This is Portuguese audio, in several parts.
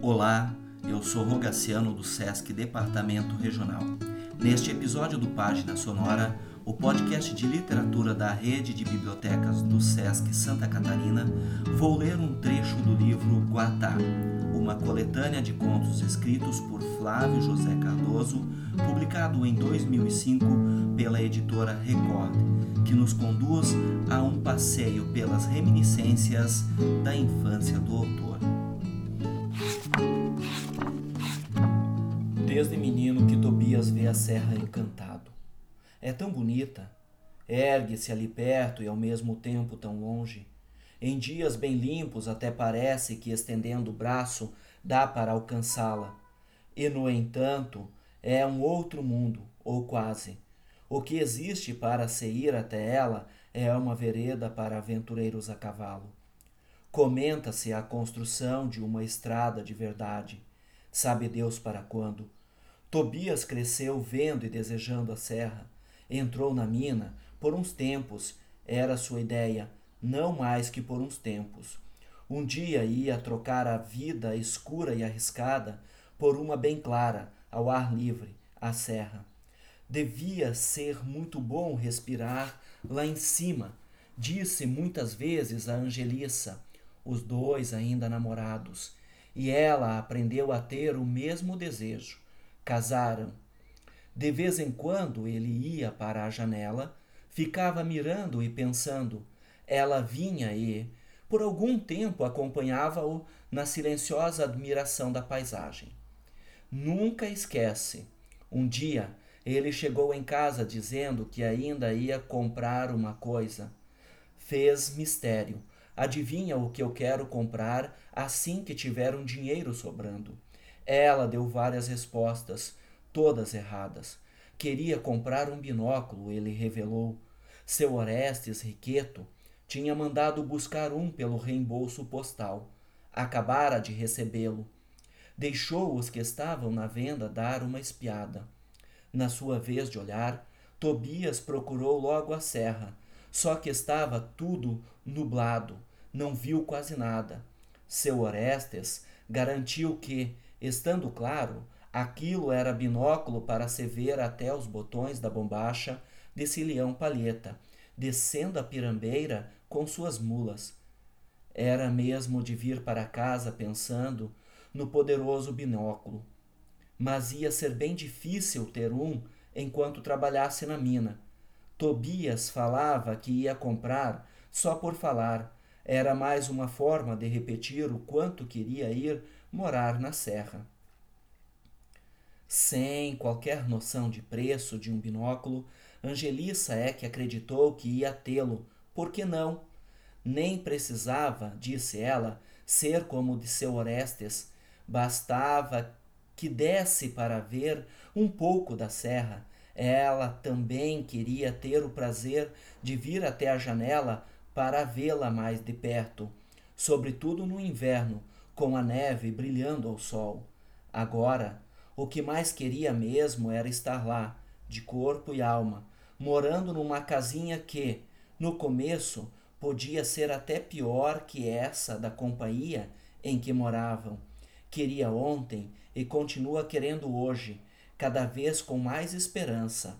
Olá, eu sou Rogaciano do SESC Departamento Regional. Neste episódio do Página Sonora, o podcast de literatura da Rede de Bibliotecas do SESC Santa Catarina, vou ler um trecho do livro Guatá, uma coletânea de contos escritos por Flávio José Cardoso, publicado em 2005 pela editora Record, que nos conduz a um passeio pelas reminiscências da infância do autor. Desde menino que Tobias vê a serra encantado. É tão bonita, ergue-se ali perto e ao mesmo tempo tão longe. Em dias bem limpos até parece que estendendo o braço dá para alcançá-la. E no entanto, é um outro mundo, ou quase. O que existe para se ir até ela é uma vereda para aventureiros a cavalo. Comenta-se a construção de uma estrada de verdade. Sabe Deus para quando? Tobias cresceu vendo e desejando a serra. Entrou na mina por uns tempos, era sua ideia, não mais que por uns tempos. Um dia ia trocar a vida escura e arriscada por uma bem clara, ao ar livre, a serra. Devia ser muito bom respirar lá em cima, disse muitas vezes a Angeliça, os dois ainda namorados, e ela aprendeu a ter o mesmo desejo Casaram. De vez em quando ele ia para a janela, ficava mirando e pensando. Ela vinha e, por algum tempo, acompanhava-o na silenciosa admiração da paisagem. Nunca esquece. Um dia ele chegou em casa dizendo que ainda ia comprar uma coisa. Fez mistério. Adivinha o que eu quero comprar assim que tiver um dinheiro sobrando. Ela deu várias respostas, todas erradas. Queria comprar um binóculo, ele revelou. Seu Orestes Riqueto tinha mandado buscar um pelo reembolso postal. Acabara de recebê-lo. Deixou os que estavam na venda dar uma espiada. Na sua vez de olhar, Tobias procurou logo a serra, só que estava tudo nublado, não viu quase nada. Seu Orestes garantiu que, Estando claro, aquilo era binóculo para se ver até os botões da bombacha de Cilião Palheta, descendo a pirambeira com suas mulas. Era mesmo de vir para casa pensando no poderoso binóculo. Mas ia ser bem difícil ter um enquanto trabalhasse na mina. Tobias falava que ia comprar só por falar. Era mais uma forma de repetir o quanto queria ir morar na serra. Sem qualquer noção de preço de um binóculo, Angelissa é que acreditou que ia tê-lo. Por que não? Nem precisava, disse ela, ser como o de seu Orestes. Bastava que desse para ver um pouco da serra. Ela também queria ter o prazer de vir até a janela para vê-la mais de perto, sobretudo no inverno, com a neve brilhando ao sol. Agora, o que mais queria mesmo era estar lá, de corpo e alma, morando numa casinha que, no começo, podia ser até pior que essa da companhia em que moravam. Queria ontem e continua querendo hoje, cada vez com mais esperança.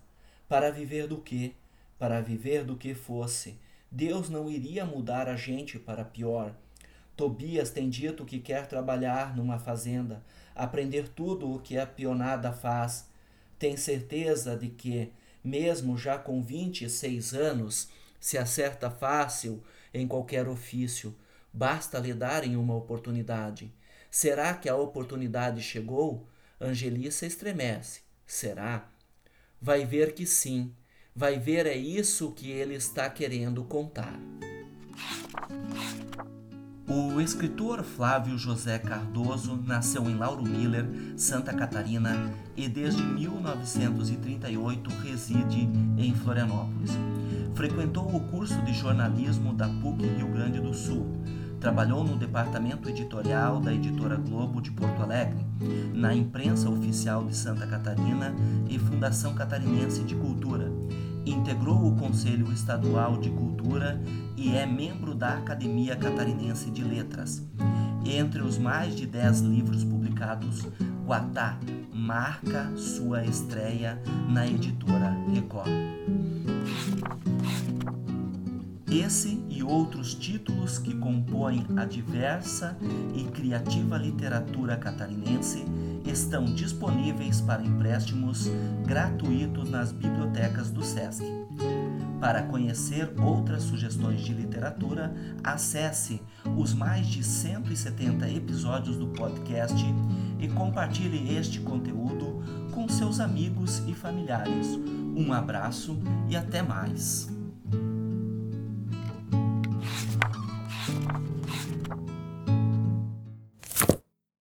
Para viver do que? Para viver do que fosse. Deus não iria mudar a gente para pior Tobias tem dito que quer trabalhar numa fazenda, aprender tudo o que a pionada faz. Tem certeza de que, mesmo já com 26 anos, se acerta fácil em qualquer ofício. Basta lhe darem uma oportunidade. Será que a oportunidade chegou? Angeliça estremece. Será? Vai ver que sim. Vai ver é isso que ele está querendo contar. O escritor Flávio José Cardoso nasceu em Lauro Miller, Santa Catarina, e desde 1938 reside em Florianópolis. Frequentou o curso de jornalismo da PUC Rio Grande do Sul. Trabalhou no departamento editorial da editora Globo de Porto Alegre, na imprensa oficial de Santa Catarina e Fundação Catarinense de Cultura Conselho Estadual de Cultura e é membro da Academia Catarinense de Letras. Entre os mais de 10 livros publicados, Guatá marca sua estreia na editora Record. Esse e outros títulos que compõem a diversa e criativa literatura catarinense estão disponíveis para empréstimos gratuitos nas bibliotecas do SESC. Para conhecer outras sugestões de literatura, acesse os mais de 170 episódios do podcast e compartilhe este conteúdo com seus amigos e familiares. Um abraço e até mais!